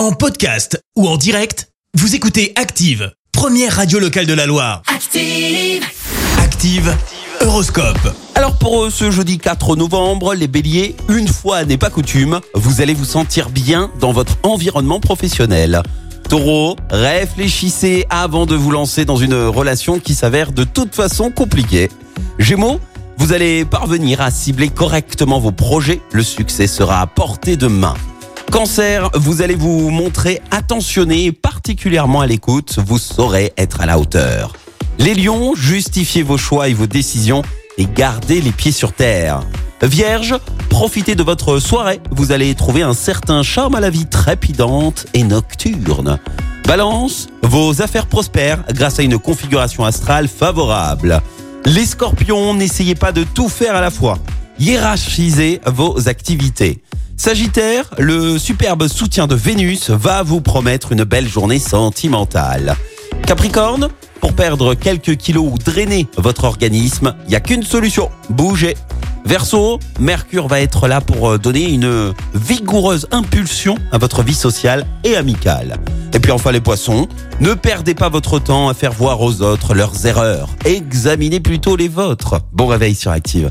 En podcast ou en direct, vous écoutez Active, première radio locale de la Loire. Active. Active, Horoscope. Alors pour euh, ce jeudi 4 novembre, les béliers, une fois n'est pas coutume, vous allez vous sentir bien dans votre environnement professionnel. Taureau, réfléchissez avant de vous lancer dans une relation qui s'avère de toute façon compliquée. Gémeaux, vous allez parvenir à cibler correctement vos projets, le succès sera à portée de main. Cancer, vous allez vous montrer attentionné et particulièrement à l'écoute, vous saurez être à la hauteur. Les lions, justifiez vos choix et vos décisions et gardez les pieds sur terre. Vierge, profitez de votre soirée, vous allez trouver un certain charme à la vie trépidante et nocturne. Balance, vos affaires prospèrent grâce à une configuration astrale favorable. Les scorpions, n'essayez pas de tout faire à la fois. Hiérarchisez vos activités. Sagittaire, le superbe soutien de Vénus va vous promettre une belle journée sentimentale. Capricorne, pour perdre quelques kilos ou drainer votre organisme, il n'y a qu'une solution, bougez. Verseau, Mercure va être là pour euh, donner une vigoureuse impulsion à votre vie sociale et amicale. Et puis enfin les poissons, ne perdez pas votre temps à faire voir aux autres leurs erreurs. Examinez plutôt les vôtres. Bon réveil sur Active.